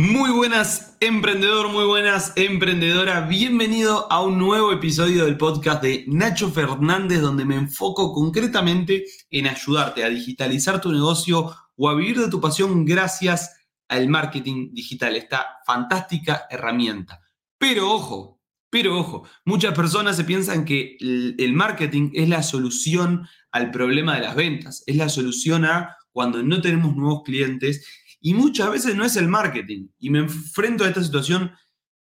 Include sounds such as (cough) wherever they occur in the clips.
Muy buenas emprendedor, muy buenas emprendedora. Bienvenido a un nuevo episodio del podcast de Nacho Fernández donde me enfoco concretamente en ayudarte a digitalizar tu negocio o a vivir de tu pasión gracias al marketing digital, esta fantástica herramienta. Pero ojo, pero ojo, muchas personas se piensan que el marketing es la solución al problema de las ventas, es la solución a cuando no tenemos nuevos clientes y muchas veces no es el marketing. Y me enfrento a esta situación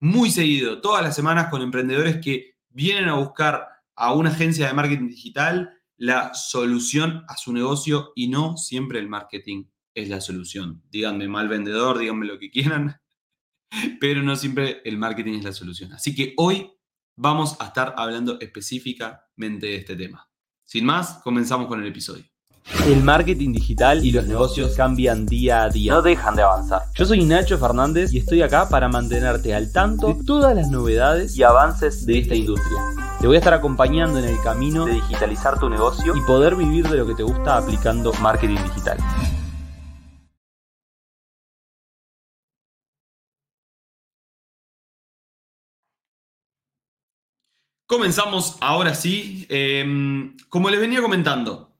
muy seguido, todas las semanas con emprendedores que vienen a buscar a una agencia de marketing digital la solución a su negocio y no siempre el marketing es la solución. Díganme mal vendedor, díganme lo que quieran, (laughs) pero no siempre el marketing es la solución. Así que hoy vamos a estar hablando específicamente de este tema. Sin más, comenzamos con el episodio. El marketing digital y los negocios cambian día a día. No dejan de avanzar. Yo soy Nacho Fernández y estoy acá para mantenerte al tanto de todas las novedades y avances de esta industria. Te voy a estar acompañando en el camino de digitalizar tu negocio y poder vivir de lo que te gusta aplicando marketing digital. Comenzamos ahora sí. Em, como les venía comentando,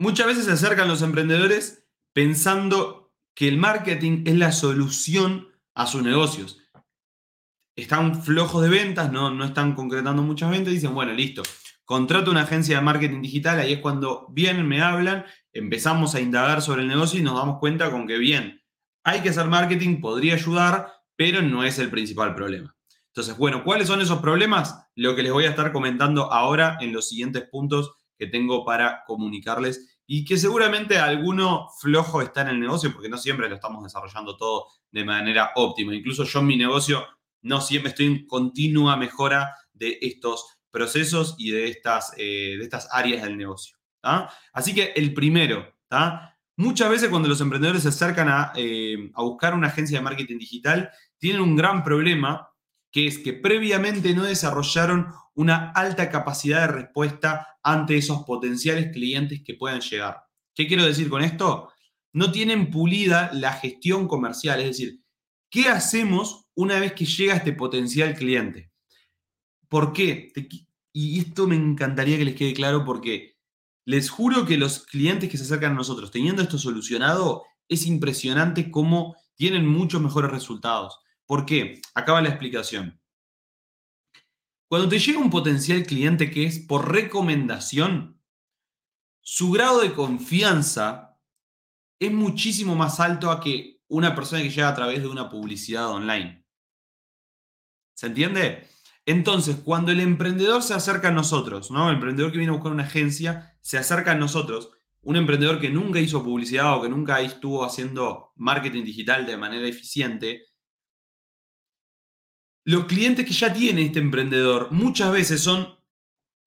Muchas veces se acercan los emprendedores pensando que el marketing es la solución a sus negocios. Están flojos de ventas, no, no están concretando muchas ventas, dicen, bueno, listo, contrato una agencia de marketing digital, ahí es cuando vienen, me hablan, empezamos a indagar sobre el negocio y nos damos cuenta con que bien, hay que hacer marketing, podría ayudar, pero no es el principal problema. Entonces, bueno, ¿cuáles son esos problemas? Lo que les voy a estar comentando ahora en los siguientes puntos que tengo para comunicarles y que seguramente alguno flojo está en el negocio porque no siempre lo estamos desarrollando todo de manera óptima. Incluso yo en mi negocio no siempre estoy en continua mejora de estos procesos y de estas, eh, de estas áreas del negocio. Así que el primero, muchas veces cuando los emprendedores se acercan a, eh, a buscar una agencia de marketing digital, tienen un gran problema que es que previamente no desarrollaron una alta capacidad de respuesta ante esos potenciales clientes que puedan llegar. ¿Qué quiero decir con esto? No tienen pulida la gestión comercial, es decir, ¿qué hacemos una vez que llega este potencial cliente? ¿Por qué? Y esto me encantaría que les quede claro porque les juro que los clientes que se acercan a nosotros teniendo esto solucionado, es impresionante cómo tienen muchos mejores resultados. ¿Por qué? Acaba la explicación. Cuando te llega un potencial cliente que es por recomendación, su grado de confianza es muchísimo más alto a que una persona que llega a través de una publicidad online. ¿Se entiende? Entonces, cuando el emprendedor se acerca a nosotros, ¿no? El emprendedor que viene a buscar una agencia se acerca a nosotros, un emprendedor que nunca hizo publicidad o que nunca estuvo haciendo marketing digital de manera eficiente, los clientes que ya tiene este emprendedor muchas veces son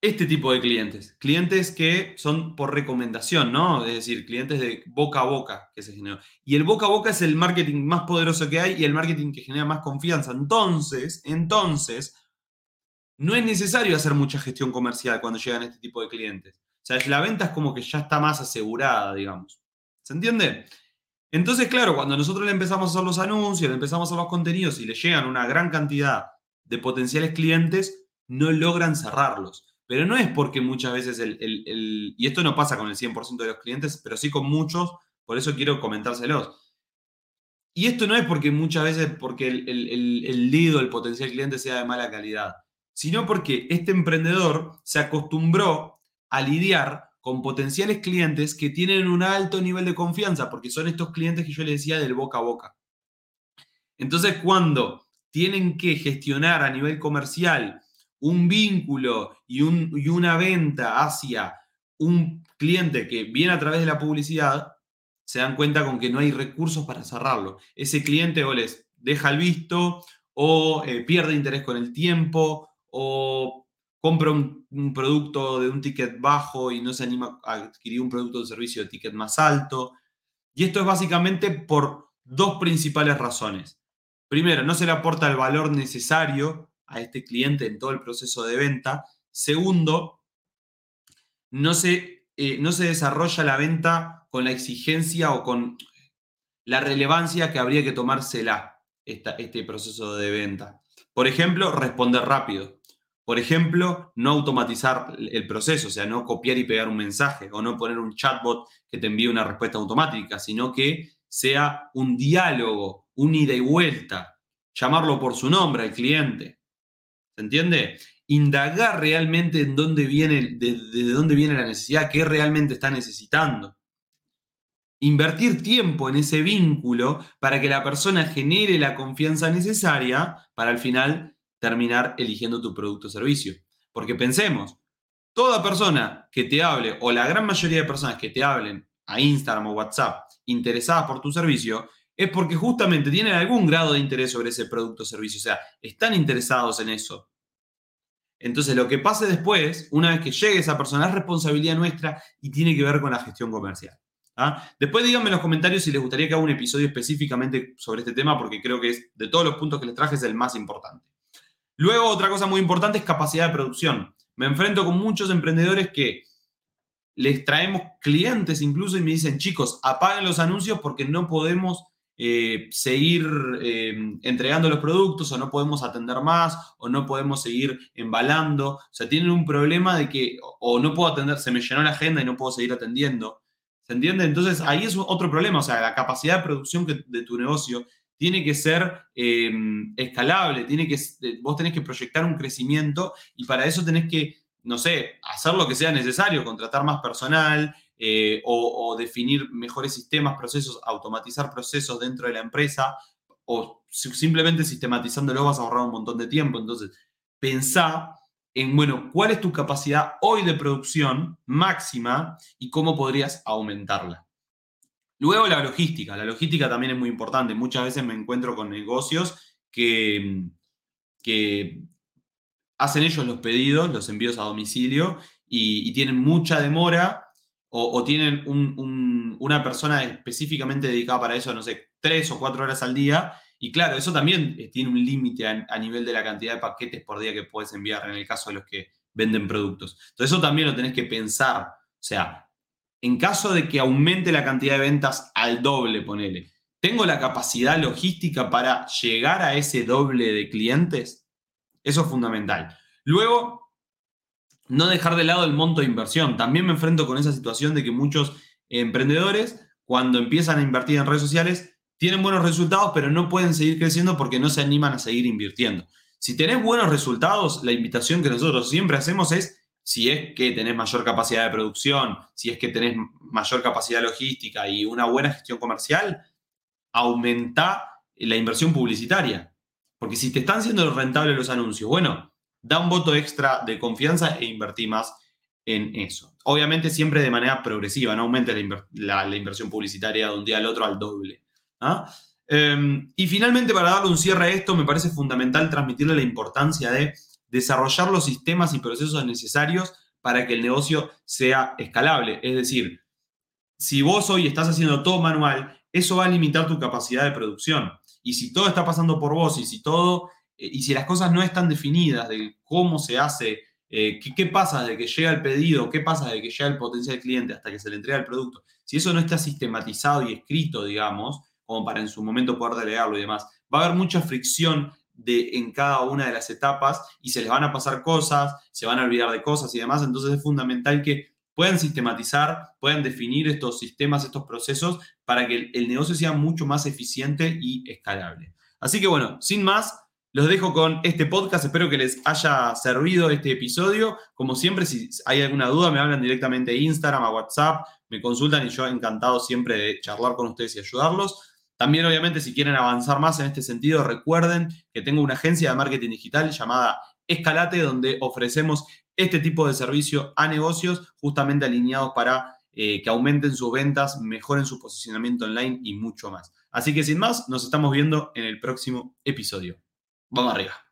este tipo de clientes. Clientes que son por recomendación, ¿no? Es decir, clientes de boca a boca que se generó. Y el boca a boca es el marketing más poderoso que hay y el marketing que genera más confianza. Entonces, entonces, no es necesario hacer mucha gestión comercial cuando llegan este tipo de clientes. O sea, la venta es como que ya está más asegurada, digamos. ¿Se entiende? Entonces, claro, cuando nosotros le empezamos a hacer los anuncios, le empezamos a hacer los contenidos y le llegan una gran cantidad de potenciales clientes, no logran cerrarlos. Pero no es porque muchas veces el, y esto no pasa con el 100% de los clientes, pero sí con muchos, por eso quiero comentárselos. Y esto no es porque muchas veces porque el, el, el lead el potencial cliente sea de mala calidad, sino porque este emprendedor se acostumbró a lidiar con potenciales clientes que tienen un alto nivel de confianza, porque son estos clientes que yo les decía del boca a boca. Entonces, cuando tienen que gestionar a nivel comercial un vínculo y, una venta hacia un cliente que viene a través de la publicidad, se dan cuenta con que no hay recursos para cerrarlo. Ese cliente o les deja el visto o eh, pierde interés con el tiempo o compra un, producto de un ticket bajo y no se anima a adquirir un producto de servicio de ticket más alto. Y esto es básicamente por dos principales razones. Primero, no se le aporta el valor necesario a este cliente en todo el proceso de venta. Segundo, no se, eh, no se desarrolla la venta con la exigencia o con la relevancia que habría que tomársela. este proceso de venta. Por ejemplo, responder rápido. Por ejemplo, no automatizar el proceso, o sea, no copiar y pegar un mensaje o no poner un chatbot que te envíe una respuesta automática, sino que sea un diálogo, un ida y vuelta, llamarlo por su nombre al cliente. ¿Se entiende? Indagar realmente en dónde viene, de, dónde viene la necesidad, qué realmente está necesitando. Invertir tiempo en ese vínculo para que la persona genere la confianza necesaria para al final terminar eligiendo tu producto o servicio. Porque pensemos, toda persona que te hable, o la gran mayoría de personas que te hablen a Instagram o WhatsApp interesadas por tu servicio, es porque justamente tienen algún grado de interés sobre ese producto o servicio. O sea, están interesados en eso. Entonces, lo que pase después, una vez que llegue esa persona, es responsabilidad nuestra y tiene que ver con la gestión comercial. ¿ah? Después díganme en los comentarios si les gustaría que haga un episodio específicamente sobre este tema, porque creo que es, de todos los puntos que les traje es el más importante. Luego, otra cosa muy importante es capacidad de producción. Me enfrento con muchos emprendedores que les traemos clientes incluso y me dicen, chicos, apaguen los anuncios porque no podemos eh, seguir eh, entregando los productos o no podemos atender más o no podemos seguir embalando. O sea, tienen un problema de que o no puedo atender, se me llenó la agenda y no puedo seguir atendiendo. ¿Se entiende? Entonces ahí es otro problema. O sea, la capacidad de producción de tu negocio tiene que ser eh, escalable, tiene que, vos tenés que proyectar un crecimiento y para eso tenés que, no sé, hacer lo que sea necesario, contratar más personal, eh, o, definir mejores sistemas, procesos, automatizar procesos dentro de la empresa, o simplemente sistematizándolo vas a ahorrar un montón de tiempo. Entonces, pensá en, bueno, cuál es tu capacidad hoy de producción máxima y cómo podrías aumentarla. Luego la logística. La logística también es muy importante. Muchas veces me encuentro con negocios que, que hacen ellos los pedidos, los envíos a domicilio y tienen mucha demora o, tienen una persona específicamente dedicada para eso, no sé, tres o cuatro horas al día. Y claro, eso también eh, tiene un límite a, nivel de la cantidad de paquetes por día que puedes enviar en el caso de los que venden productos. Entonces eso también lo tenés que pensar. O sea, en caso de que aumente la cantidad de ventas al doble, ponele, ¿tengo la capacidad logística para llegar a ese doble de clientes? Eso es fundamental. Luego, no dejar de lado el monto de inversión. También me enfrento con esa situación de que muchos emprendedores, cuando empiezan a invertir en redes sociales, tienen buenos resultados, pero no pueden seguir creciendo porque no se animan a seguir invirtiendo. Si tenés buenos resultados, la invitación que nosotros siempre hacemos es, si es que tenés mayor capacidad de producción, si es que tenés mayor capacidad logística y una buena gestión comercial, aumenta la inversión publicitaria. Porque si te están siendo rentables los anuncios, bueno, da un voto extra de confianza e invertí más en eso. Obviamente siempre de manera progresiva, no aumente la, inversión publicitaria de un día al otro al doble. ¿ah? Em, y finalmente, para darle un cierre a esto, me parece fundamental transmitirle la importancia de desarrollar los sistemas y procesos necesarios para que el negocio sea escalable. Es decir, si vos hoy estás haciendo todo manual, eso va a limitar tu capacidad de producción. Y si todo está pasando por vos y si todo eh, y si las cosas no están definidas de cómo se hace, eh, qué, pasa de que llega el pedido, qué pasa de que llega el potencial cliente hasta que se le entrega el producto, si eso no está sistematizado y escrito, digamos, como para en su momento poder delegarlo y demás, va a haber mucha fricción de, en cada una de las etapas y se les van a pasar cosas, se van a olvidar de cosas y demás, entonces es fundamental que puedan sistematizar, puedan definir estos sistemas, estos procesos, para que el negocio sea mucho más eficiente y escalable. Así que bueno, sin más, los dejo con este podcast, espero que les haya servido este episodio. Como siempre, si hay alguna duda, me hablan directamente a Instagram, a WhatsApp, me consultan y yo encantado siempre de charlar con ustedes y ayudarlos. También, obviamente, si quieren avanzar más en este sentido, recuerden que tengo una agencia de marketing digital llamada Escalate, donde ofrecemos este tipo de servicio a negocios justamente alineados para eh, que aumenten sus ventas, mejoren su posicionamiento online y mucho más. Así que sin más, nos estamos viendo en el próximo episodio. Vamos arriba.